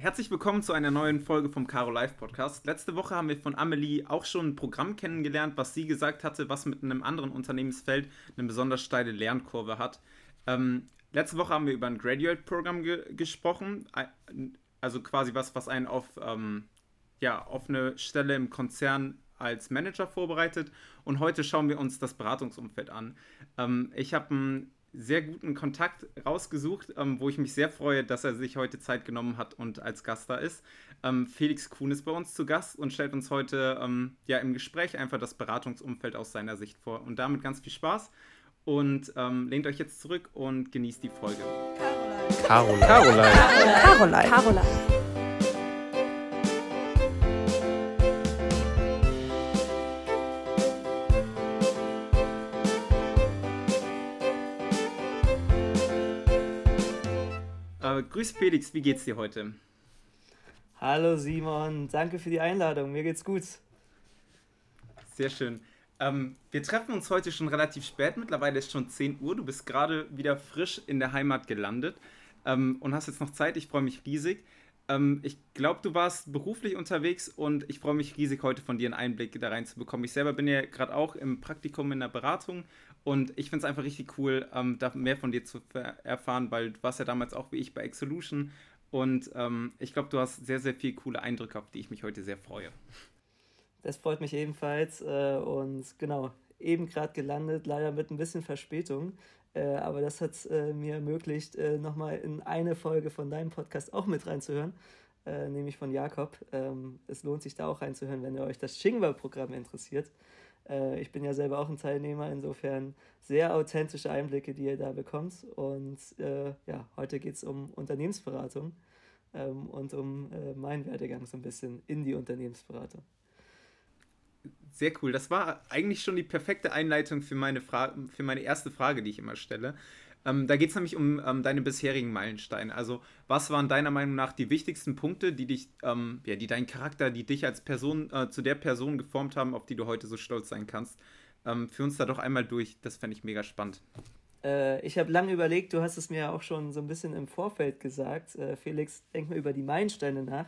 Herzlich willkommen zu einer neuen Folge vom Caro Live Podcast. Letzte Woche haben wir von Amelie auch schon ein Programm kennengelernt, was sie gesagt hatte, was mit einem anderen Unternehmensfeld eine besonders steile Lernkurve hat. Ähm, letzte Woche haben wir über ein Graduate-Programm ge gesprochen, also quasi was, was einen auf, ähm, ja, auf eine Stelle im Konzern als Manager vorbereitet. Und heute schauen wir uns das Beratungsumfeld an. Ähm, ich habe ein sehr guten Kontakt rausgesucht, ähm, wo ich mich sehr freue, dass er sich heute Zeit genommen hat und als Gast da ist. Ähm, Felix Kuhn ist bei uns zu Gast und stellt uns heute ähm, ja im Gespräch einfach das Beratungsumfeld aus seiner Sicht vor. Und damit ganz viel Spaß und ähm, lehnt euch jetzt zurück und genießt die Folge. Caroline. Caroline. Caroline. Caroline. Caroline. Grüß Felix, wie geht's dir heute? Hallo Simon, danke für die Einladung, mir geht's gut. Sehr schön. Ähm, wir treffen uns heute schon relativ spät, mittlerweile ist schon 10 Uhr, du bist gerade wieder frisch in der Heimat gelandet ähm, und hast jetzt noch Zeit, ich freue mich riesig. Ähm, ich glaube, du warst beruflich unterwegs und ich freue mich riesig, heute von dir einen Einblick da reinzubekommen. Ich selber bin ja gerade auch im Praktikum in der Beratung und ich finde es einfach richtig cool, ähm, da mehr von dir zu erfahren, weil du warst ja damals auch wie ich bei Exolution. Und ähm, ich glaube, du hast sehr, sehr viele coole Eindrücke, auf die ich mich heute sehr freue. Das freut mich ebenfalls. Äh, und genau, eben gerade gelandet, leider mit ein bisschen Verspätung. Äh, aber das hat äh, mir ermöglicht, äh, nochmal in eine Folge von deinem Podcast auch mit reinzuhören, äh, nämlich von Jakob. Ähm, es lohnt sich da auch reinzuhören, wenn ihr euch das Shingwa-Programm interessiert. Äh, ich bin ja selber auch ein Teilnehmer, insofern sehr authentische Einblicke, die ihr da bekommt. Und äh, ja, heute geht es um Unternehmensberatung ähm, und um äh, meinen Werdegang so ein bisschen in die Unternehmensberatung. Sehr cool. Das war eigentlich schon die perfekte Einleitung für meine, Fra für meine erste Frage, die ich immer stelle. Ähm, da geht es nämlich um ähm, deine bisherigen Meilensteine. Also, was waren deiner Meinung nach die wichtigsten Punkte, die dich, ähm, ja, die deinen Charakter, die dich als Person äh, zu der Person geformt haben, auf die du heute so stolz sein kannst? Ähm, führ uns da doch einmal durch. Das fände ich mega spannend. Äh, ich habe lange überlegt, du hast es mir auch schon so ein bisschen im Vorfeld gesagt. Äh, Felix, denk mal über die Meilensteine nach.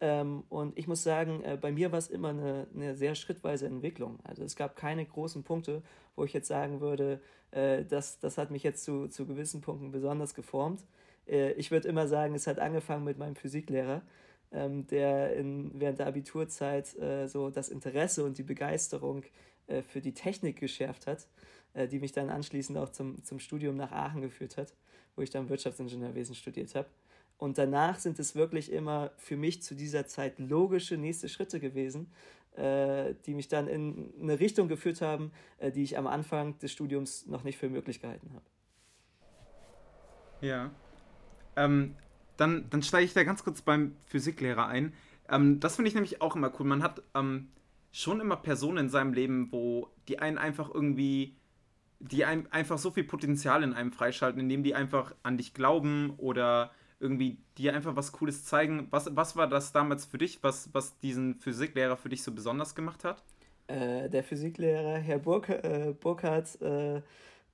Ähm, und ich muss sagen, äh, bei mir war es immer eine, eine sehr schrittweise Entwicklung. Also es gab keine großen Punkte, wo ich jetzt sagen würde, äh, das, das hat mich jetzt zu, zu gewissen Punkten besonders geformt. Äh, ich würde immer sagen, es hat angefangen mit meinem Physiklehrer, ähm, der in, während der Abiturzeit äh, so das Interesse und die Begeisterung äh, für die Technik geschärft hat, äh, die mich dann anschließend auch zum, zum Studium nach Aachen geführt hat, wo ich dann Wirtschaftsingenieurwesen studiert habe. Und danach sind es wirklich immer für mich zu dieser Zeit logische nächste Schritte gewesen, äh, die mich dann in eine Richtung geführt haben, äh, die ich am Anfang des Studiums noch nicht für möglich gehalten habe. Ja. Ähm, dann, dann steige ich da ganz kurz beim Physiklehrer ein. Ähm, das finde ich nämlich auch immer cool. Man hat ähm, schon immer Personen in seinem Leben, wo die einen einfach irgendwie, die einem einfach so viel Potenzial in einem freischalten, indem die einfach an dich glauben oder irgendwie dir einfach was Cooles zeigen. Was, was war das damals für dich, was, was diesen Physiklehrer für dich so besonders gemacht hat? Äh, der Physiklehrer, Herr Burk äh, Burkhardt äh,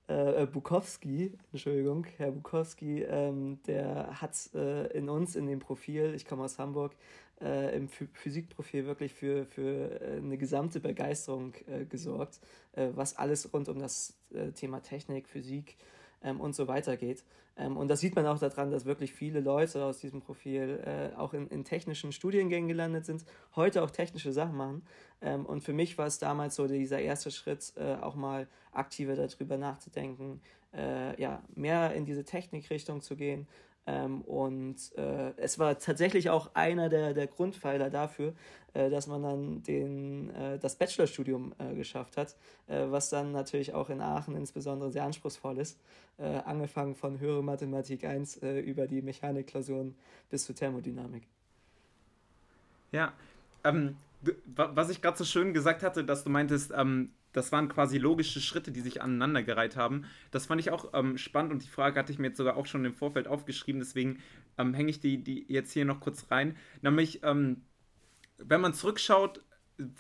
äh, äh, Bukowski, Entschuldigung, Herr Bukowski, ähm, der hat äh, in uns, in dem Profil, ich komme aus Hamburg, im Physikprofil wirklich für, für eine gesamte Begeisterung gesorgt, was alles rund um das Thema Technik, Physik, ähm, und so weiter geht. Ähm, und das sieht man auch daran, dass wirklich viele Leute aus diesem Profil äh, auch in, in technischen Studiengängen gelandet sind, heute auch technische Sachen machen. Ähm, und für mich war es damals so dieser erste Schritt, äh, auch mal aktiver darüber nachzudenken, äh, ja, mehr in diese Technikrichtung zu gehen, ähm, und äh, es war tatsächlich auch einer der, der Grundpfeiler dafür, äh, dass man dann den, äh, das Bachelorstudium äh, geschafft hat, äh, was dann natürlich auch in Aachen insbesondere sehr anspruchsvoll ist. Äh, angefangen von höhere Mathematik 1 über die Mechanikklausuren bis zur Thermodynamik. Ja, ähm, was ich gerade so schön gesagt hatte, dass du meintest, ähm, das waren quasi logische Schritte, die sich aneinandergereiht haben. Das fand ich auch ähm, spannend und die Frage hatte ich mir jetzt sogar auch schon im Vorfeld aufgeschrieben, deswegen ähm, hänge ich die, die jetzt hier noch kurz rein. Nämlich, ähm, wenn man zurückschaut,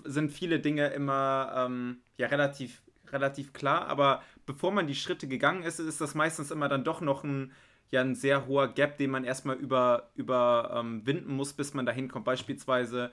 sind viele Dinge immer ähm, ja, relativ, relativ klar, aber bevor man die Schritte gegangen ist, ist das meistens immer dann doch noch ein, ja ein sehr hoher Gap, den man erstmal über, überwinden ähm, muss, bis man dahin kommt. Beispielsweise,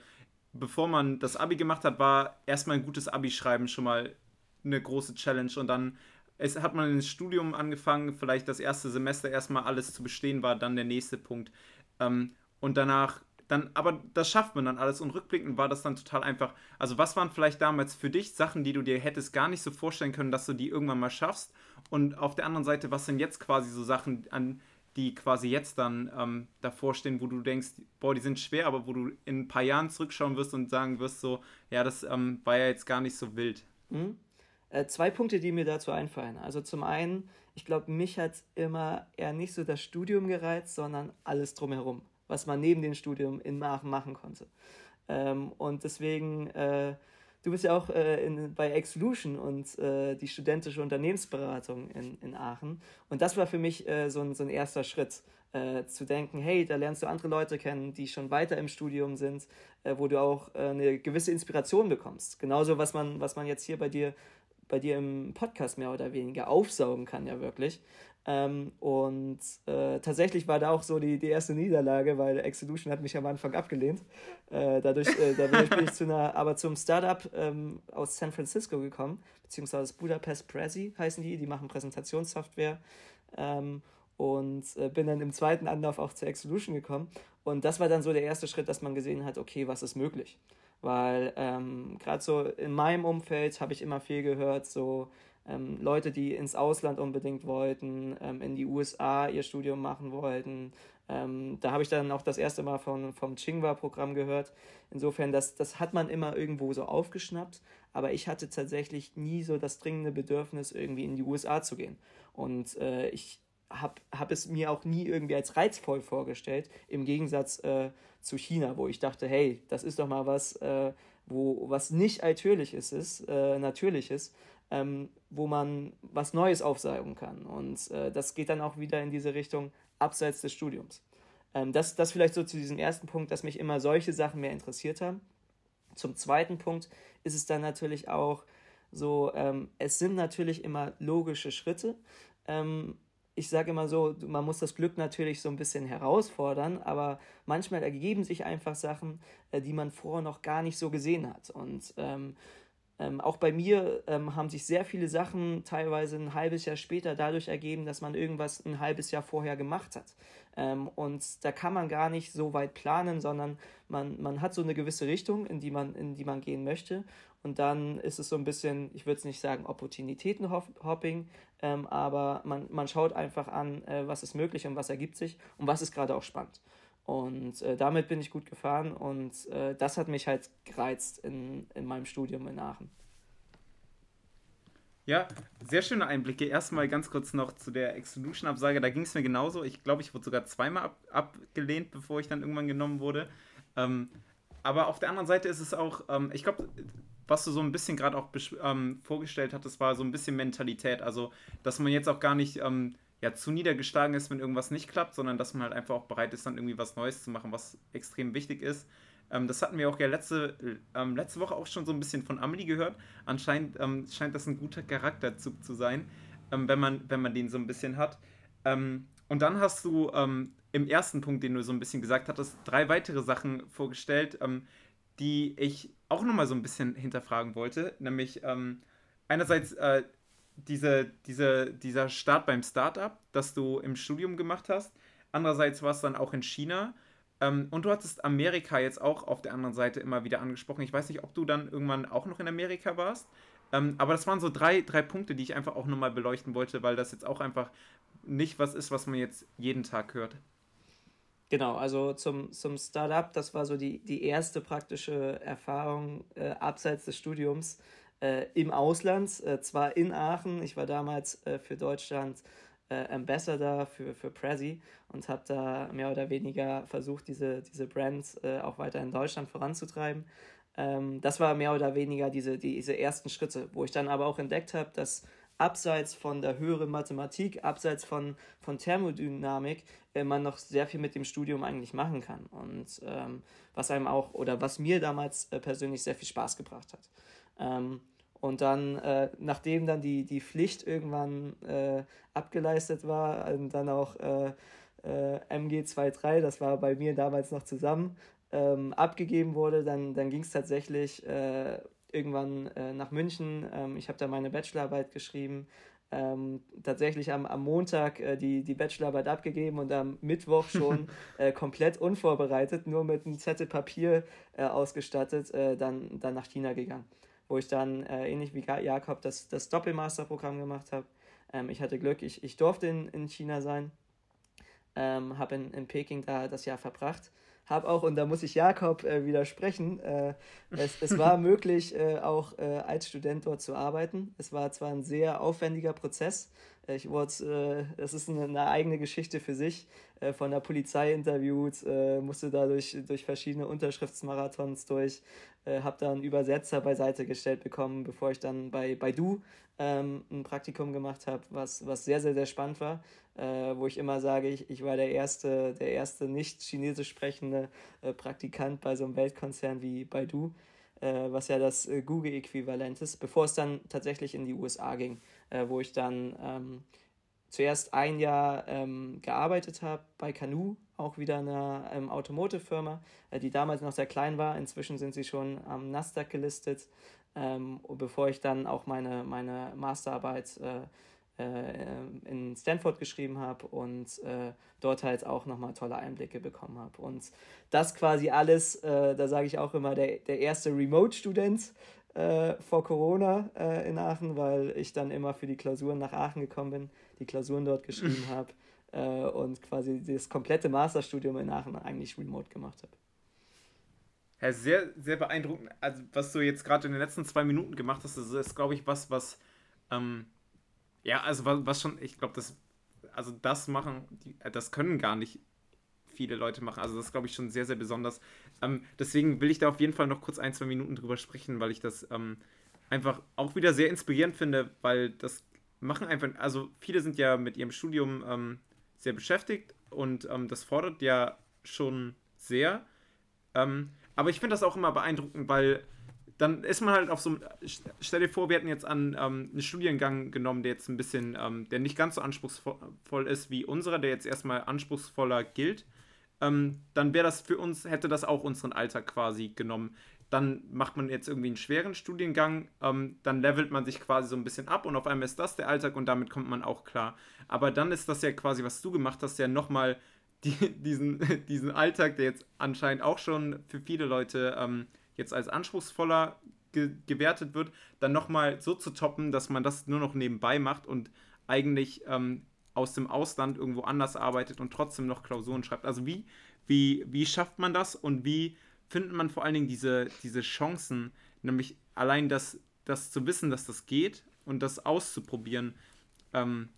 bevor man das Abi gemacht hat, war erstmal ein gutes Abi schreiben schon mal eine große Challenge und dann es hat man ins Studium angefangen, vielleicht das erste Semester erstmal alles zu bestehen, war dann der nächste Punkt. Ähm, und danach, dann, aber das schafft man dann alles und rückblickend war das dann total einfach. Also, was waren vielleicht damals für dich Sachen, die du dir hättest gar nicht so vorstellen können, dass du die irgendwann mal schaffst? Und auf der anderen Seite, was sind jetzt quasi so Sachen, an die quasi jetzt dann ähm, davor stehen, wo du denkst, boah, die sind schwer, aber wo du in ein paar Jahren zurückschauen wirst und sagen wirst, so, ja, das ähm, war ja jetzt gar nicht so wild. Mhm. Äh, zwei Punkte, die mir dazu einfallen. Also zum einen, ich glaube, mich hat immer eher nicht so das Studium gereizt, sondern alles drumherum, was man neben dem Studium in Aachen machen konnte. Ähm, und deswegen, äh, du bist ja auch äh, in, bei Exolution und äh, die studentische Unternehmensberatung in, in Aachen. Und das war für mich äh, so, ein, so ein erster Schritt. Äh, zu denken, hey, da lernst du andere Leute kennen, die schon weiter im Studium sind, äh, wo du auch äh, eine gewisse Inspiration bekommst. Genauso, was man, was man jetzt hier bei dir bei dir im Podcast mehr oder weniger aufsaugen kann, ja wirklich. Ähm, und äh, tatsächlich war da auch so die, die erste Niederlage, weil Exolution hat mich am Anfang abgelehnt. Äh, dadurch, äh, dadurch bin ich zu einer, aber zum Startup ähm, aus San Francisco gekommen, beziehungsweise Budapest Prezi heißen die, die machen Präsentationssoftware. Ähm, und äh, bin dann im zweiten Anlauf auch zur Exolution gekommen. Und das war dann so der erste Schritt, dass man gesehen hat, okay, was ist möglich weil ähm, gerade so in meinem Umfeld habe ich immer viel gehört, so ähm, Leute, die ins Ausland unbedingt wollten, ähm, in die USA ihr Studium machen wollten. Ähm, da habe ich dann auch das erste Mal von, vom Chingwa-Programm gehört. Insofern, das, das hat man immer irgendwo so aufgeschnappt, aber ich hatte tatsächlich nie so das dringende Bedürfnis, irgendwie in die USA zu gehen. Und äh, ich habe hab es mir auch nie irgendwie als reizvoll vorgestellt, im Gegensatz äh, zu China, wo ich dachte, hey, das ist doch mal was, äh, wo, was nicht natürlich ist, ist äh, natürlich ist, ähm, wo man was Neues aufsaugen kann. Und äh, das geht dann auch wieder in diese Richtung abseits des Studiums. Ähm, das, das vielleicht so zu diesem ersten Punkt, dass mich immer solche Sachen mehr interessiert haben. Zum zweiten Punkt ist es dann natürlich auch so, ähm, es sind natürlich immer logische Schritte. Ähm, ich sage immer so, man muss das Glück natürlich so ein bisschen herausfordern, aber manchmal ergeben sich einfach Sachen, äh, die man vorher noch gar nicht so gesehen hat. Und ähm, ähm, auch bei mir ähm, haben sich sehr viele Sachen teilweise ein halbes Jahr später dadurch ergeben, dass man irgendwas ein halbes Jahr vorher gemacht hat. Ähm, und da kann man gar nicht so weit planen, sondern man, man hat so eine gewisse Richtung, in die man, in die man gehen möchte. Und dann ist es so ein bisschen, ich würde es nicht sagen Opportunitätenhopping, ähm, aber man, man schaut einfach an, äh, was ist möglich und was ergibt sich und was ist gerade auch spannend. Und äh, damit bin ich gut gefahren und äh, das hat mich halt gereizt in, in meinem Studium in Aachen. Ja, sehr schöne Einblicke. Erstmal ganz kurz noch zu der Exclusion-Absage. Da ging es mir genauso. Ich glaube, ich wurde sogar zweimal ab abgelehnt, bevor ich dann irgendwann genommen wurde. Ähm, aber auf der anderen Seite ist es auch, ähm, ich glaube, was du so ein bisschen gerade auch ähm, vorgestellt hattest, war so ein bisschen Mentalität. Also, dass man jetzt auch gar nicht ähm, ja, zu niedergeschlagen ist, wenn irgendwas nicht klappt, sondern dass man halt einfach auch bereit ist, dann irgendwie was Neues zu machen, was extrem wichtig ist. Ähm, das hatten wir auch ja letzte, ähm, letzte Woche auch schon so ein bisschen von Amelie gehört. Anscheinend ähm, scheint das ein guter Charakterzug zu sein, ähm, wenn, man, wenn man den so ein bisschen hat. Ähm, und dann hast du im ersten Punkt, den du so ein bisschen gesagt hattest, drei weitere Sachen vorgestellt, die ich auch nochmal so ein bisschen hinterfragen wollte. Nämlich ähm, einerseits äh, diese, diese, dieser Start beim Startup, das du im Studium gemacht hast. Andererseits war es dann auch in China. Ähm, und du hattest Amerika jetzt auch auf der anderen Seite immer wieder angesprochen. Ich weiß nicht, ob du dann irgendwann auch noch in Amerika warst. Ähm, aber das waren so drei, drei Punkte, die ich einfach auch nochmal beleuchten wollte, weil das jetzt auch einfach nicht was ist, was man jetzt jeden Tag hört. Genau, also zum, zum Startup, das war so die, die erste praktische Erfahrung äh, abseits des Studiums äh, im Ausland, äh, zwar in Aachen. Ich war damals äh, für Deutschland äh, Ambassador für, für Prezi und habe da mehr oder weniger versucht, diese, diese Brands äh, auch weiter in Deutschland voranzutreiben. Ähm, das war mehr oder weniger diese, diese ersten Schritte, wo ich dann aber auch entdeckt habe, dass abseits von der höheren Mathematik, abseits von, von Thermodynamik, äh, man noch sehr viel mit dem Studium eigentlich machen kann. Und ähm, was einem auch, oder was mir damals äh, persönlich sehr viel Spaß gebracht hat. Ähm, Und dann, äh, nachdem dann die, die Pflicht irgendwann äh, abgeleistet war, dann auch äh, äh, MG23, das war bei mir damals noch zusammen, ähm, abgegeben wurde, dann, dann ging es tatsächlich äh, irgendwann äh, nach München. Ähm, ich habe da meine Bachelorarbeit geschrieben. Ähm, tatsächlich am, am Montag äh, die, die Bachelorarbeit abgegeben und am Mittwoch schon äh, komplett unvorbereitet, nur mit einem Zettel Papier äh, ausgestattet, dann, dann nach China gegangen, wo ich dann äh, ähnlich wie Jakob das, das Doppelmasterprogramm gemacht habe. Ähm, ich hatte Glück, ich, ich durfte in, in China sein, ähm, habe in, in Peking da das Jahr verbracht habe auch, und da muss ich Jakob äh, widersprechen, äh, es, es war möglich, äh, auch äh, als Student dort zu arbeiten. Es war zwar ein sehr aufwendiger Prozess, äh, ich wurde, äh, das ist eine, eine, eigene Geschichte für sich, von der Polizei interviewt, musste da durch, durch verschiedene Unterschriftsmarathons durch, habe da einen Übersetzer beiseite gestellt bekommen, bevor ich dann bei Baidu ähm, ein Praktikum gemacht habe, was, was sehr, sehr, sehr spannend war äh, wo ich immer sage, ich, ich war der erste, der erste nicht chinesisch sprechende äh, Praktikant bei so einem Weltkonzern wie Baidu, äh, was ja das äh, Google-Äquivalent ist, bevor es dann tatsächlich in die USA ging, äh, wo ich dann ähm, zuerst ein Jahr ähm, gearbeitet habe bei Canoe, auch wieder einer ähm, Automotive-Firma, äh, die damals noch sehr klein war. Inzwischen sind sie schon am Nasdaq gelistet, ähm, bevor ich dann auch meine, meine Masterarbeit äh, äh, in Stanford geschrieben habe und äh, dort halt auch nochmal tolle Einblicke bekommen habe. Und das quasi alles, äh, da sage ich auch immer, der, der erste Remote-Student äh, vor Corona äh, in Aachen, weil ich dann immer für die Klausuren nach Aachen gekommen bin, die Klausuren dort geschrieben habe äh, und quasi das komplette Masterstudium in Aachen eigentlich remote gemacht habe. Ja, sehr, sehr beeindruckend. Also, was du jetzt gerade in den letzten zwei Minuten gemacht hast, das ist, glaube ich, was, was ähm, ja, also was, was schon, ich glaube, das, also das machen, die, äh, das können gar nicht viele Leute machen. Also das ist, glaube ich, schon sehr, sehr besonders. Ähm, deswegen will ich da auf jeden Fall noch kurz ein, zwei Minuten drüber sprechen, weil ich das ähm, einfach auch wieder sehr inspirierend finde, weil das machen einfach, also viele sind ja mit ihrem Studium ähm, sehr beschäftigt und ähm, das fordert ja schon sehr. Ähm, aber ich finde das auch immer beeindruckend, weil dann ist man halt auf so einem. Stell dir vor, wir hätten jetzt an ähm, einen Studiengang genommen, der jetzt ein bisschen, ähm, der nicht ganz so anspruchsvoll ist wie unserer, der jetzt erstmal anspruchsvoller gilt. Ähm, dann wäre das für uns, hätte das auch unseren Alltag quasi genommen. Dann macht man jetzt irgendwie einen schweren Studiengang, ähm, dann levelt man sich quasi so ein bisschen ab und auf einmal ist das der Alltag und damit kommt man auch klar. Aber dann ist das ja quasi, was du gemacht hast, ja nochmal die, diesen, diesen Alltag, der jetzt anscheinend auch schon für viele Leute ähm, jetzt als anspruchsvoller ge gewertet wird, dann nochmal so zu toppen, dass man das nur noch nebenbei macht und eigentlich ähm, aus dem Ausland irgendwo anders arbeitet und trotzdem noch Klausuren schreibt. Also wie, wie, wie schafft man das und wie findet man vor allen Dingen diese, diese Chancen, nämlich allein das, das zu wissen, dass das geht und das auszuprobieren. Ähm,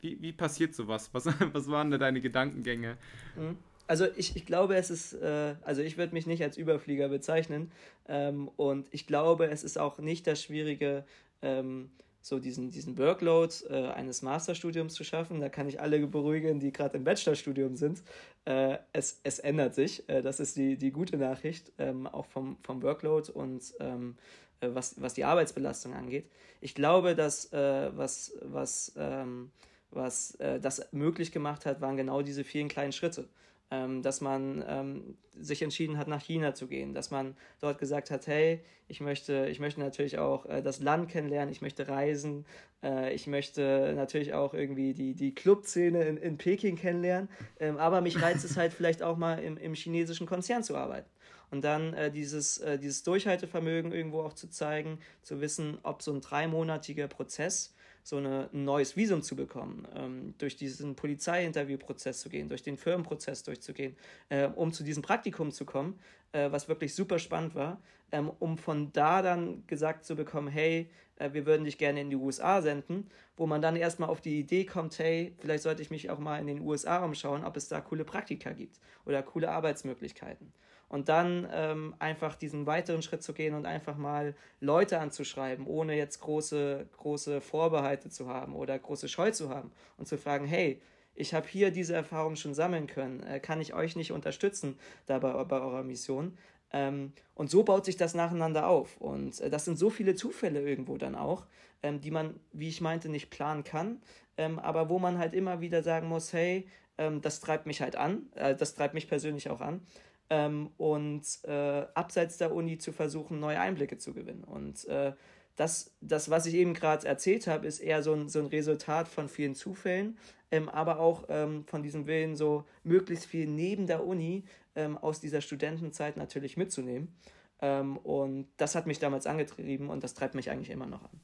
wie, wie passiert sowas? Was, was waren da deine Gedankengänge? Mhm also ich, ich glaube, es ist, äh, also ich würde mich nicht als Überflieger bezeichnen ähm, und ich glaube, es ist auch nicht das Schwierige, ähm, so diesen, diesen Workload äh, eines Masterstudiums zu schaffen. Da kann ich alle beruhigen, die gerade im Bachelorstudium sind. Äh, es, es ändert sich. Äh, das ist die, die gute Nachricht, ähm, auch vom, vom Workload und ähm, äh, was, was die Arbeitsbelastung angeht. Ich glaube, dass äh, was, was, ähm, was das möglich gemacht hat, waren genau diese vielen kleinen Schritte ähm, dass man ähm, sich entschieden hat, nach China zu gehen, dass man dort gesagt hat, hey, ich möchte, ich möchte natürlich auch äh, das Land kennenlernen, ich möchte reisen, äh, ich möchte natürlich auch irgendwie die, die Clubszene in, in Peking kennenlernen, ähm, aber mich reizt es halt vielleicht auch mal im, im chinesischen Konzern zu arbeiten. Und dann äh, dieses, äh, dieses Durchhaltevermögen irgendwo auch zu zeigen, zu wissen, ob so ein dreimonatiger Prozess so eine, ein neues Visum zu bekommen, ähm, durch diesen Polizeiinterviewprozess zu gehen, durch den Firmenprozess durchzugehen, äh, um zu diesem Praktikum zu kommen, äh, was wirklich super spannend war, ähm, um von da dann gesagt zu bekommen, hey, äh, wir würden dich gerne in die USA senden, wo man dann erstmal auf die Idee kommt, hey, vielleicht sollte ich mich auch mal in den USA umschauen, ob es da coole Praktika gibt oder coole Arbeitsmöglichkeiten und dann ähm, einfach diesen weiteren Schritt zu gehen und einfach mal Leute anzuschreiben, ohne jetzt große, große Vorbehalte zu haben oder große Scheu zu haben und zu fragen, hey, ich habe hier diese Erfahrung schon sammeln können, äh, kann ich euch nicht unterstützen dabei bei eurer Mission? Ähm, und so baut sich das nacheinander auf. Und äh, das sind so viele Zufälle irgendwo dann auch, ähm, die man, wie ich meinte, nicht planen kann, ähm, aber wo man halt immer wieder sagen muss, hey, ähm, das treibt mich halt an, äh, das treibt mich persönlich auch an. Ähm, und äh, abseits der Uni zu versuchen, neue Einblicke zu gewinnen. Und äh, das, das, was ich eben gerade erzählt habe, ist eher so ein, so ein Resultat von vielen Zufällen, ähm, aber auch ähm, von diesem Willen, so möglichst viel neben der Uni ähm, aus dieser Studentenzeit natürlich mitzunehmen. Ähm, und das hat mich damals angetrieben und das treibt mich eigentlich immer noch an.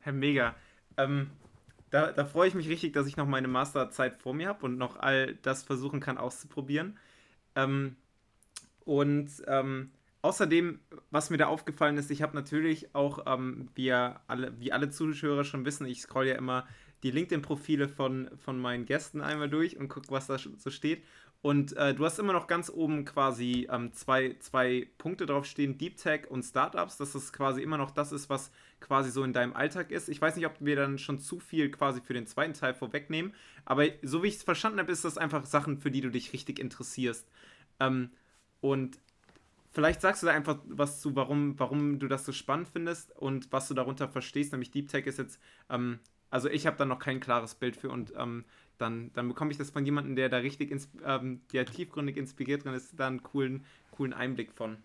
Herr Mega, ähm, da, da freue ich mich richtig, dass ich noch meine Masterzeit vor mir habe und noch all das versuchen kann auszuprobieren. Ähm, und Außerdem, was mir da aufgefallen ist, ich habe natürlich auch, ähm, wie, alle, wie alle Zuschauer schon wissen, ich scroll ja immer die LinkedIn-Profile von, von meinen Gästen einmal durch und gucke, was da so steht. Und äh, du hast immer noch ganz oben quasi ähm, zwei, zwei Punkte drauf stehen, Deep Tech und Startups, dass das quasi immer noch das ist, was quasi so in deinem Alltag ist. Ich weiß nicht, ob wir dann schon zu viel quasi für den zweiten Teil vorwegnehmen, aber so wie ich es verstanden habe, ist das einfach Sachen, für die du dich richtig interessierst. Ähm, und vielleicht sagst du da einfach was zu, warum, warum du das so spannend findest und was du darunter verstehst. Nämlich Deep Tech ist jetzt, ähm, also ich habe da noch kein klares Bild für und ähm, dann, dann bekomme ich das von jemandem, der da richtig ähm, ja, tiefgründig inspiriert drin ist, da einen coolen, coolen Einblick von.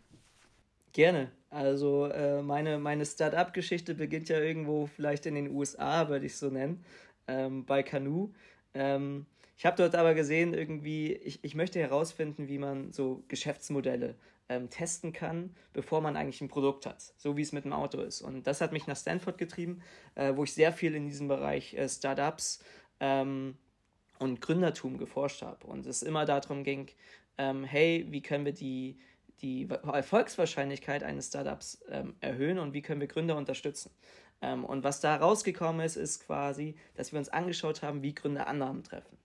Gerne. Also äh, meine, meine Start-up-Geschichte beginnt ja irgendwo vielleicht in den USA, würde ich so nennen, ähm, bei Canoe. Ähm, ich habe dort aber gesehen, irgendwie, ich, ich möchte herausfinden, wie man so Geschäftsmodelle ähm, testen kann, bevor man eigentlich ein Produkt hat, so wie es mit dem Auto ist. Und das hat mich nach Stanford getrieben, äh, wo ich sehr viel in diesem Bereich äh, Startups ähm, und Gründertum geforscht habe. Und es immer darum ging, ähm, hey, wie können wir die, die Erfolgswahrscheinlichkeit eines Startups ähm, erhöhen und wie können wir Gründer unterstützen. Ähm, und was da rausgekommen ist, ist quasi, dass wir uns angeschaut haben, wie Gründer Annahmen treffen.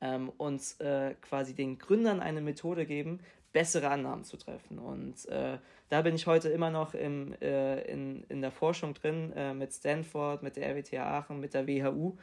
Ähm, uns äh, quasi den Gründern eine Methode geben, bessere Annahmen zu treffen. Und äh, da bin ich heute immer noch im, äh, in, in der Forschung drin, äh, mit Stanford, mit der RWTH Aachen, mit der WHU.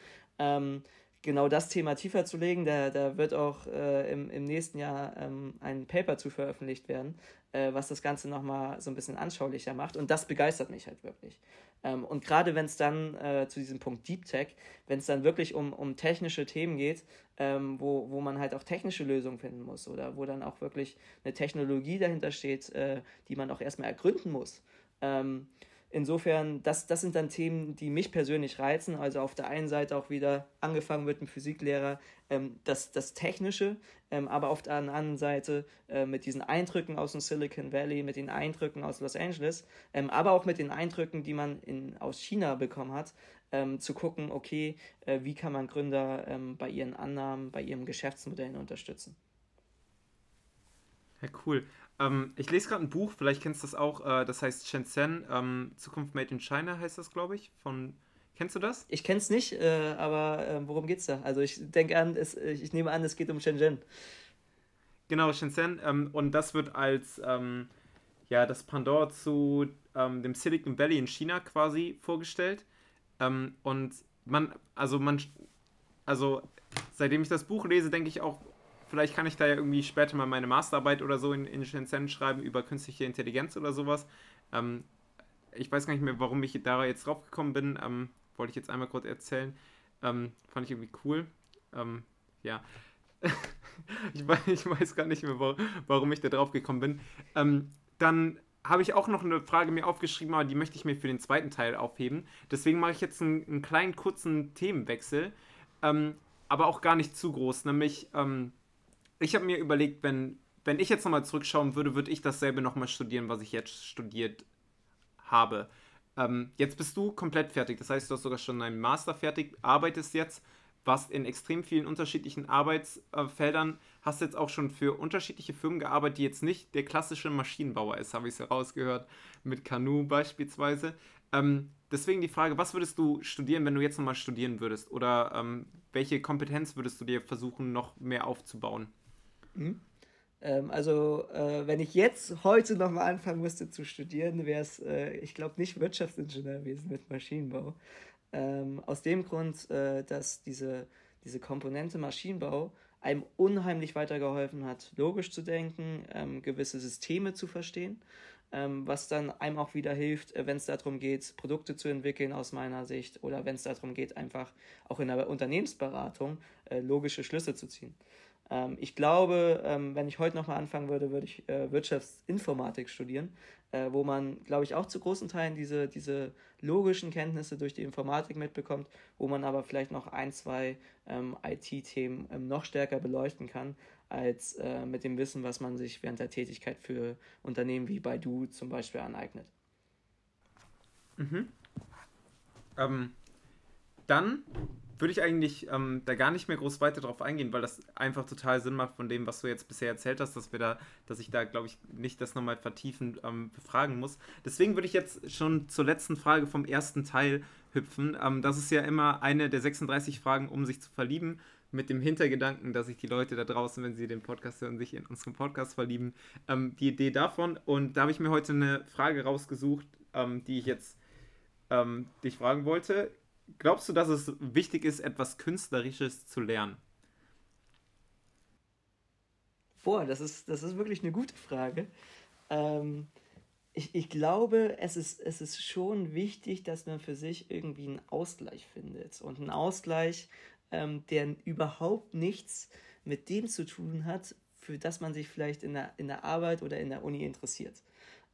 Genau das Thema tiefer zu legen. Da, da wird auch äh, im, im nächsten Jahr ähm, ein Paper zu veröffentlicht werden, äh, was das Ganze nochmal so ein bisschen anschaulicher macht. Und das begeistert mich halt wirklich. Ähm, und gerade wenn es dann äh, zu diesem Punkt Deep Tech, wenn es dann wirklich um, um technische Themen geht, ähm, wo, wo man halt auch technische Lösungen finden muss oder wo dann auch wirklich eine Technologie dahinter steht, äh, die man auch erstmal ergründen muss. Ähm, insofern, das, das sind dann Themen, die mich persönlich reizen. Also auf der einen Seite auch wieder angefangen mit dem Physiklehrer, ähm, das, das Technische, ähm, aber auf der anderen Seite äh, mit diesen Eindrücken aus dem Silicon Valley, mit den Eindrücken aus Los Angeles, ähm, aber auch mit den Eindrücken, die man in, aus China bekommen hat, ähm, zu gucken, okay, äh, wie kann man Gründer ähm, bei ihren Annahmen, bei ihren Geschäftsmodellen unterstützen. Ja, cool. Ähm, ich lese gerade ein Buch, vielleicht kennst du das auch, äh, das heißt Shenzhen, ähm, Zukunft Made in China heißt das, glaube ich. Von, kennst du das? Ich kenne es nicht, äh, aber äh, worum es da? Also ich denke an, es, ich nehme an, es geht um Shenzhen. Genau, Shenzhen. Ähm, und das wird als ähm, ja, das Pendant zu ähm, dem Silicon Valley in China quasi vorgestellt. Ähm, und man, also man, also seitdem ich das Buch lese, denke ich auch, Vielleicht kann ich da ja irgendwie später mal meine Masterarbeit oder so in, in Shenzhen schreiben über künstliche Intelligenz oder sowas. Ähm, ich weiß gar nicht mehr, warum ich da jetzt drauf gekommen bin. Ähm, wollte ich jetzt einmal kurz erzählen. Ähm, fand ich irgendwie cool. Ähm, ja. ich, weiß, ich, weiß, gar nicht mehr, warum ich da drauf gekommen bin. Ähm, dann habe ich auch noch eine Frage mir aufgeschrieben, aber die möchte ich mir für den zweiten Teil aufheben. Deswegen mache ich jetzt einen, einen kleinen kurzen Themenwechsel, ähm, aber auch gar nicht zu groß. Nämlich, ähm, ich habe mir überlegt, wenn, wenn ich jetzt nochmal zurückschauen würde, würde ich dasselbe nochmal studieren, was ich jetzt studiert habe. Ähm, jetzt bist du komplett fertig. Das heißt, du hast sogar schon deinen Master fertig, arbeitest jetzt, warst in extrem vielen unterschiedlichen Arbeitsfeldern, hast jetzt auch schon für unterschiedliche Firmen gearbeitet, die jetzt nicht der klassische Maschinenbauer ist, habe ich es herausgehört, mit Canoe beispielsweise. Ähm, deswegen die Frage, was würdest du studieren, wenn du jetzt nochmal studieren würdest? Oder ähm, welche Kompetenz würdest du dir versuchen, noch mehr aufzubauen? Mhm. Ähm, also, äh, wenn ich jetzt heute nochmal anfangen müsste zu studieren, wäre es, äh, ich glaube, nicht Wirtschaftsingenieurwesen mit Maschinenbau. Ähm, aus dem Grund, äh, dass diese, diese Komponente Maschinenbau einem unheimlich weitergeholfen hat, logisch zu denken, ähm, gewisse Systeme zu verstehen, ähm, was dann einem auch wieder hilft, äh, wenn es darum geht, Produkte zu entwickeln aus meiner Sicht oder wenn es darum geht, einfach auch in der Unternehmensberatung äh, logische Schlüsse zu ziehen. Ähm, ich glaube, ähm, wenn ich heute nochmal anfangen würde, würde ich äh, Wirtschaftsinformatik studieren, äh, wo man, glaube ich, auch zu großen Teilen diese, diese logischen Kenntnisse durch die Informatik mitbekommt, wo man aber vielleicht noch ein, zwei ähm, IT-Themen noch stärker beleuchten kann, als äh, mit dem Wissen, was man sich während der Tätigkeit für Unternehmen wie Baidu zum Beispiel aneignet. Mhm. Ähm, dann würde ich eigentlich ähm, da gar nicht mehr groß weiter drauf eingehen, weil das einfach total Sinn macht von dem, was du jetzt bisher erzählt hast, dass wir da, dass ich da, glaube ich, nicht das nochmal vertiefen ähm, befragen muss. Deswegen würde ich jetzt schon zur letzten Frage vom ersten Teil hüpfen. Ähm, das ist ja immer eine der 36 Fragen, um sich zu verlieben, mit dem Hintergedanken, dass sich die Leute da draußen, wenn sie den Podcast hören, sich in unseren Podcast verlieben. Ähm, die Idee davon. Und da habe ich mir heute eine Frage rausgesucht, ähm, die ich jetzt ähm, dich fragen wollte glaubst du, dass es wichtig ist, etwas Künstlerisches zu lernen? Boah, das ist, das ist wirklich eine gute Frage. Ähm, ich, ich glaube, es ist, es ist schon wichtig, dass man für sich irgendwie einen Ausgleich findet. Und einen Ausgleich, ähm, der überhaupt nichts mit dem zu tun hat, für das man sich vielleicht in der, in der Arbeit oder in der Uni interessiert.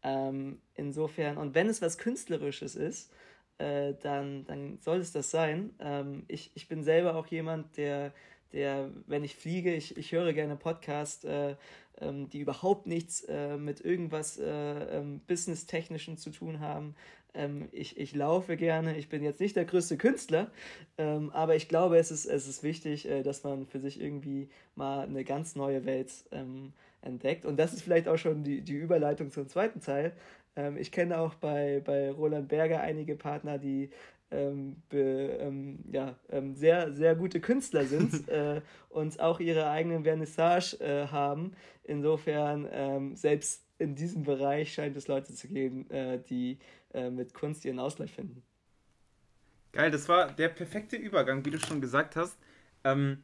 Ähm, insofern, und wenn es was Künstlerisches ist, äh, dann, dann soll es das sein. Ähm, ich, ich bin selber auch jemand, der, der wenn ich fliege, ich, ich höre gerne Podcasts, äh, ähm, die überhaupt nichts äh, mit irgendwas äh, ähm, Business-Technischen zu tun haben. Ähm, ich, ich laufe gerne, ich bin jetzt nicht der größte Künstler, ähm, aber ich glaube, es ist, es ist wichtig, äh, dass man für sich irgendwie mal eine ganz neue Welt ähm, entdeckt. Und das ist vielleicht auch schon die, die Überleitung zum zweiten Teil. Ähm, ich kenne auch bei, bei Roland Berger einige Partner, die ähm, be, ähm, ja, ähm, sehr, sehr gute Künstler sind äh, und auch ihre eigenen Vernissage äh, haben. Insofern, ähm, selbst in diesem Bereich scheint es Leute zu geben, äh, die äh, mit Kunst ihren Ausgleich finden. Geil, das war der perfekte Übergang, wie du schon gesagt hast. Ähm,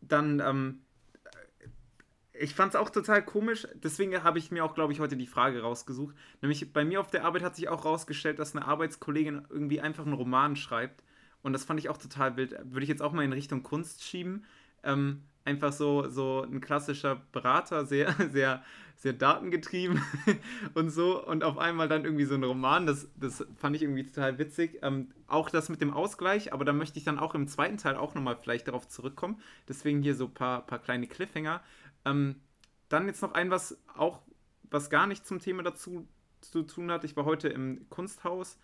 dann ähm, ich fand es auch total komisch, deswegen habe ich mir auch, glaube ich, heute die Frage rausgesucht. Nämlich bei mir auf der Arbeit hat sich auch rausgestellt, dass eine Arbeitskollegin irgendwie einfach einen Roman schreibt. Und das fand ich auch total wild. Würde ich jetzt auch mal in Richtung Kunst schieben. Ähm, einfach so, so ein klassischer Berater, sehr, sehr, sehr datengetrieben und so. Und auf einmal dann irgendwie so ein Roman. Das, das fand ich irgendwie total witzig. Ähm, auch das mit dem Ausgleich, aber da möchte ich dann auch im zweiten Teil auch nochmal vielleicht darauf zurückkommen. Deswegen hier so ein paar, paar kleine Cliffhanger. Ähm, dann jetzt noch ein, was auch, was gar nicht zum Thema dazu zu tun hat. Ich war heute im Kunsthaus.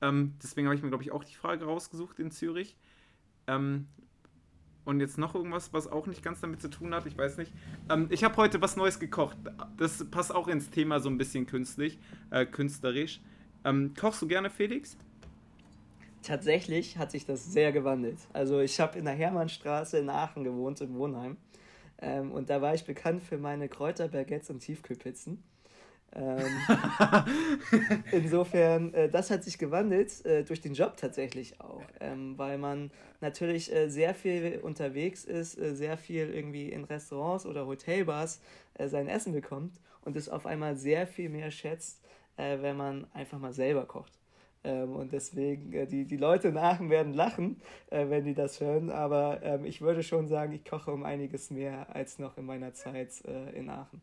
Ähm, deswegen habe ich mir, glaube ich, auch die Frage rausgesucht in Zürich. Ähm, und jetzt noch irgendwas, was auch nicht ganz damit zu tun hat, ich weiß nicht. Ähm, ich habe heute was Neues gekocht. Das passt auch ins Thema so ein bisschen künstlich, äh, künstlerisch. Ähm, kochst du gerne, Felix? Tatsächlich hat sich das sehr gewandelt. Also ich habe in der Hermannstraße in Aachen gewohnt, im Wohnheim. Ähm, und da war ich bekannt für meine Kräuterbaguettes und Tiefkühlpizzen. Ähm, insofern, äh, das hat sich gewandelt äh, durch den Job tatsächlich auch, ähm, weil man natürlich äh, sehr viel unterwegs ist, äh, sehr viel irgendwie in Restaurants oder Hotelbars äh, sein Essen bekommt und es auf einmal sehr viel mehr schätzt, äh, wenn man einfach mal selber kocht. Ähm, und deswegen, äh, die, die Leute in Aachen werden lachen, äh, wenn die das hören. Aber ähm, ich würde schon sagen, ich koche um einiges mehr als noch in meiner Zeit äh, in Aachen.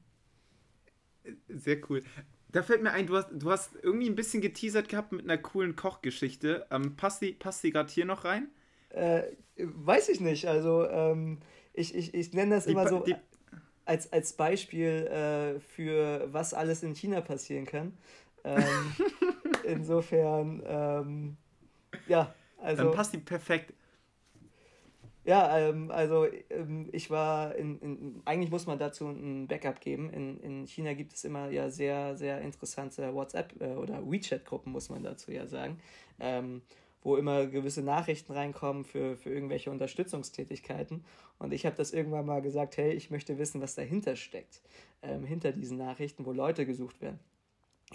Sehr cool. Da fällt mir ein, du hast, du hast irgendwie ein bisschen geteasert gehabt mit einer coolen Kochgeschichte. Ähm, passt die, passt die gerade hier noch rein? Äh, weiß ich nicht. Also, ähm, ich, ich, ich nenne das die, immer so die, als, als Beispiel äh, für was alles in China passieren kann. Ähm, insofern, ähm, ja, also. Dann passt die perfekt. Ja, ähm, also ähm, ich war in, in, eigentlich muss man dazu ein Backup geben. In, in China gibt es immer ja sehr, sehr interessante WhatsApp- äh, oder WeChat-Gruppen, muss man dazu ja sagen, ähm, wo immer gewisse Nachrichten reinkommen für, für irgendwelche Unterstützungstätigkeiten. Und ich habe das irgendwann mal gesagt, hey, ich möchte wissen, was dahinter steckt, ähm, hinter diesen Nachrichten, wo Leute gesucht werden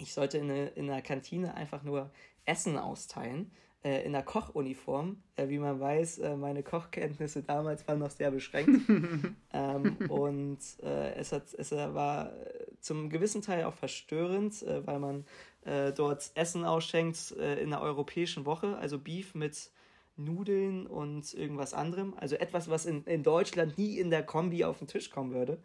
ich sollte in, eine, in einer Kantine einfach nur Essen austeilen äh, in der Kochuniform. Äh, wie man weiß, äh, meine Kochkenntnisse damals waren noch sehr beschränkt. ähm, und äh, es, hat, es war zum gewissen Teil auch verstörend, äh, weil man äh, dort Essen ausschenkt in der europäischen Woche, also Beef mit Nudeln und irgendwas anderem. Also etwas, was in, in Deutschland nie in der Kombi auf den Tisch kommen würde.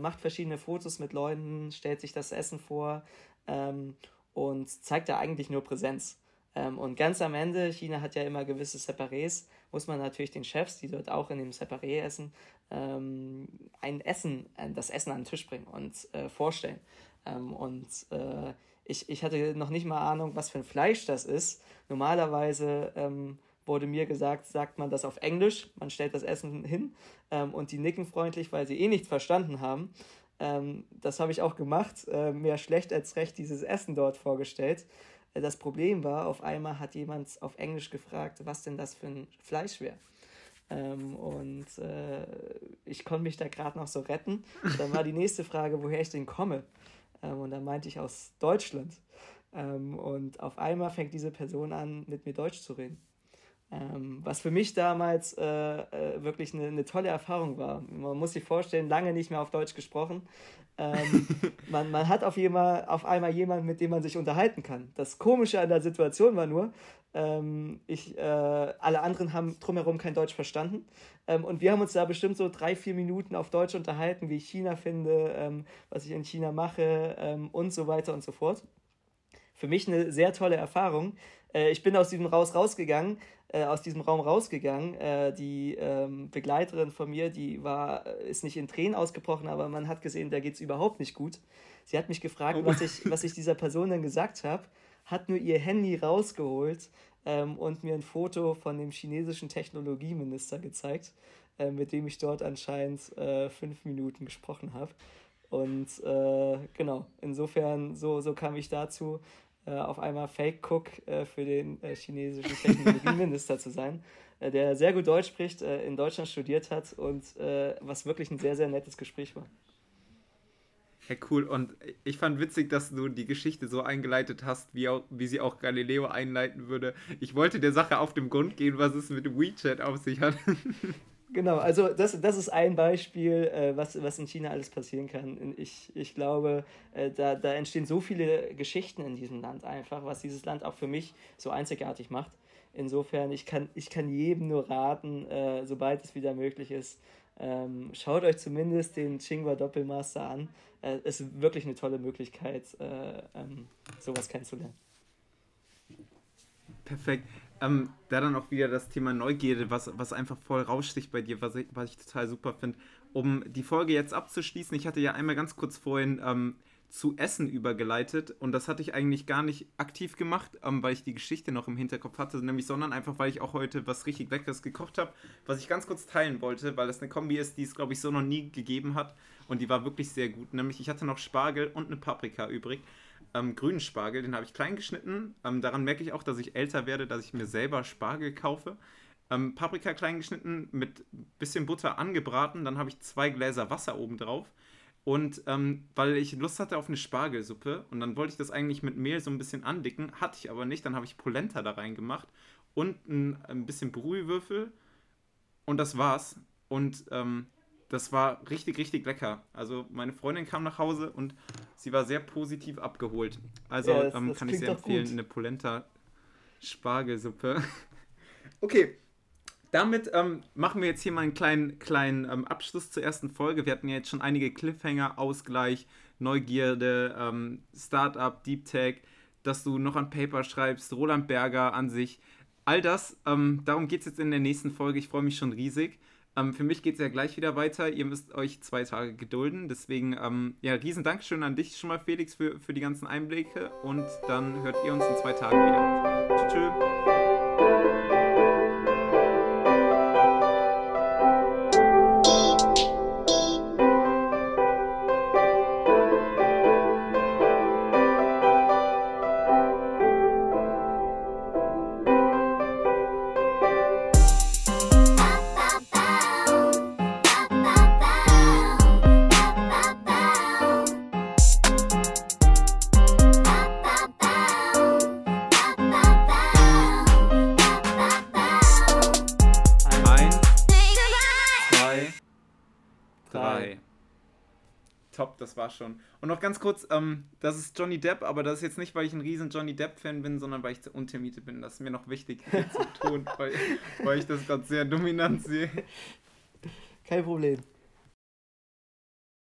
macht verschiedene Fotos mit Leuten, stellt sich das Essen vor ähm, und zeigt da eigentlich nur Präsenz. Ähm, und ganz am Ende, China hat ja immer gewisse Separés, muss man natürlich den Chefs, die dort auch in dem Separé essen, ähm, ein Essen, das Essen an den Tisch bringen und äh, vorstellen. Ähm, und äh, ich, ich hatte noch nicht mal Ahnung, was für ein Fleisch das ist. Normalerweise ähm, wurde mir gesagt, sagt man das auf Englisch, man stellt das Essen hin ähm, und die nicken freundlich, weil sie eh nichts verstanden haben. Ähm, das habe ich auch gemacht, äh, mehr schlecht als recht dieses Essen dort vorgestellt. Äh, das Problem war, auf einmal hat jemand auf Englisch gefragt, was denn das für ein Fleisch wäre. Ähm, und äh, ich konnte mich da gerade noch so retten. Dann war die nächste Frage, woher ich denn komme. Ähm, und dann meinte ich aus Deutschland. Ähm, und auf einmal fängt diese Person an, mit mir Deutsch zu reden. Ähm, was für mich damals äh, äh, wirklich eine, eine tolle Erfahrung war. Man muss sich vorstellen, lange nicht mehr auf Deutsch gesprochen. Ähm, man, man hat auf, einmal, auf einmal jemanden, mit dem man sich unterhalten kann. Das Komische an der Situation war nur, ähm, ich, äh, alle anderen haben drumherum kein Deutsch verstanden. Ähm, und wir haben uns da bestimmt so drei, vier Minuten auf Deutsch unterhalten, wie ich China finde, ähm, was ich in China mache ähm, und so weiter und so fort. Für mich eine sehr tolle Erfahrung. Äh, ich bin aus diesem Raus rausgegangen, äh, aus diesem Raum rausgegangen. Äh, die ähm, Begleiterin von mir, die war, äh, ist nicht in Tränen ausgebrochen, aber man hat gesehen, da geht es überhaupt nicht gut. Sie hat mich gefragt, oh. was, ich, was ich dieser Person dann gesagt habe, hat nur ihr Handy rausgeholt ähm, und mir ein Foto von dem chinesischen Technologieminister gezeigt, äh, mit dem ich dort anscheinend äh, fünf Minuten gesprochen habe. Und äh, genau, insofern, so, so kam ich dazu, auf einmal Fake-Cook äh, für den äh, chinesischen Technologieminister zu sein, äh, der sehr gut Deutsch spricht, äh, in Deutschland studiert hat und was wirklich ein sehr, sehr nettes Gespräch war. Ja, cool. Und ich fand witzig, dass du die Geschichte so eingeleitet hast, wie, auch, wie sie auch Galileo einleiten würde. Ich wollte der Sache auf den Grund gehen, was es mit WeChat auf sich hat. Genau, also das, das ist ein Beispiel, äh, was, was in China alles passieren kann. Ich, ich glaube, äh, da, da entstehen so viele Geschichten in diesem Land einfach, was dieses Land auch für mich so einzigartig macht. Insofern, ich kann, ich kann jedem nur raten, äh, sobald es wieder möglich ist, ähm, schaut euch zumindest den Tsinghua Doppelmaster an. Äh, es ist wirklich eine tolle Möglichkeit, äh, ähm, sowas kennenzulernen. Perfekt. Ähm, da dann auch wieder das Thema Neugierde, was, was einfach voll raussticht bei dir, was ich, was ich total super finde. Um die Folge jetzt abzuschließen, ich hatte ja einmal ganz kurz vorhin ähm, zu Essen übergeleitet und das hatte ich eigentlich gar nicht aktiv gemacht, ähm, weil ich die Geschichte noch im Hinterkopf hatte, nämlich sondern einfach, weil ich auch heute was richtig Leckeres gekocht habe, was ich ganz kurz teilen wollte, weil das eine Kombi ist, die es, glaube ich, so noch nie gegeben hat und die war wirklich sehr gut. Nämlich ich hatte noch Spargel und eine Paprika übrig ähm, grünen Spargel, den habe ich klein geschnitten. Ähm, daran merke ich auch, dass ich älter werde, dass ich mir selber Spargel kaufe. Ähm, Paprika klein geschnitten, mit bisschen Butter angebraten. Dann habe ich zwei Gläser Wasser oben drauf. Und ähm, weil ich Lust hatte auf eine Spargelsuppe und dann wollte ich das eigentlich mit Mehl so ein bisschen andicken, hatte ich aber nicht. Dann habe ich Polenta da reingemacht und ein, ein bisschen Brühwürfel und das war's. Und ähm, das war richtig, richtig lecker. Also meine Freundin kam nach Hause und sie war sehr positiv abgeholt. Also ja, das, ähm, das kann ich sehr empfehlen, gut. eine Polenta Spargelsuppe. okay, damit ähm, machen wir jetzt hier mal einen kleinen, kleinen ähm, Abschluss zur ersten Folge. Wir hatten ja jetzt schon einige Cliffhanger, Ausgleich, Neugierde, ähm, Startup, Deep Tech, dass du noch an Paper schreibst, Roland Berger an sich. All das, ähm, darum geht es jetzt in der nächsten Folge. Ich freue mich schon riesig. Ähm, für mich geht es ja gleich wieder weiter. Ihr müsst euch zwei Tage gedulden. Deswegen, ähm, ja, riesen Dankeschön an dich schon mal, Felix, für, für die ganzen Einblicke. Und dann hört ihr uns in zwei Tagen wieder. Tschüss. Und noch ganz kurz, ähm, das ist Johnny Depp, aber das ist jetzt nicht, weil ich ein riesen Johnny Depp-Fan bin, sondern weil ich zu Untermiete bin. Das ist mir noch wichtig zu tun, weil, weil ich das gerade sehr dominant sehe. Kein Problem.